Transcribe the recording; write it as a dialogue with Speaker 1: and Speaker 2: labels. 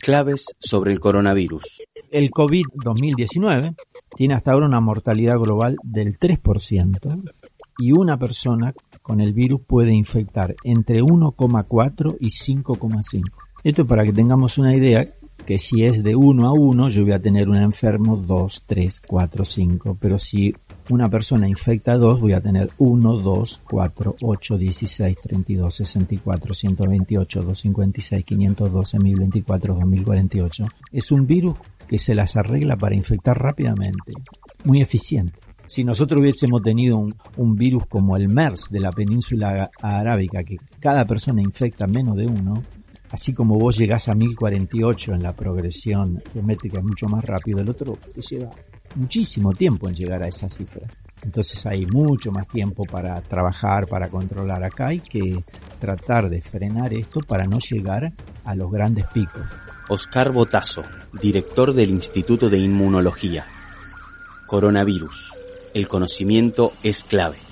Speaker 1: Claves sobre el coronavirus.
Speaker 2: El COVID-2019 tiene hasta ahora una mortalidad global del 3% y una persona con el virus puede infectar entre 1,4 y 5,5. Esto para que tengamos una idea que si es de 1 a 1 yo voy a tener un enfermo 2, 3, 4, 5, pero si una persona infecta a 2 voy a tener 1, 2, 4, 8, 16, 32, 64, 128, 256, 512, 1024, 2048. Es un virus que se las arregla para infectar rápidamente, muy eficiente. Si nosotros hubiésemos tenido un, un, virus como el MERS de la península arábica, que cada persona infecta menos de uno, así como vos llegás a 1048 en la progresión geométrica mucho más rápido, el otro te lleva muchísimo tiempo en llegar a esa cifra. Entonces hay mucho más tiempo para trabajar, para controlar. Acá hay que tratar de frenar esto para no llegar a los grandes picos.
Speaker 1: Oscar Botazo, director del Instituto de Inmunología. Coronavirus. El conocimiento es clave.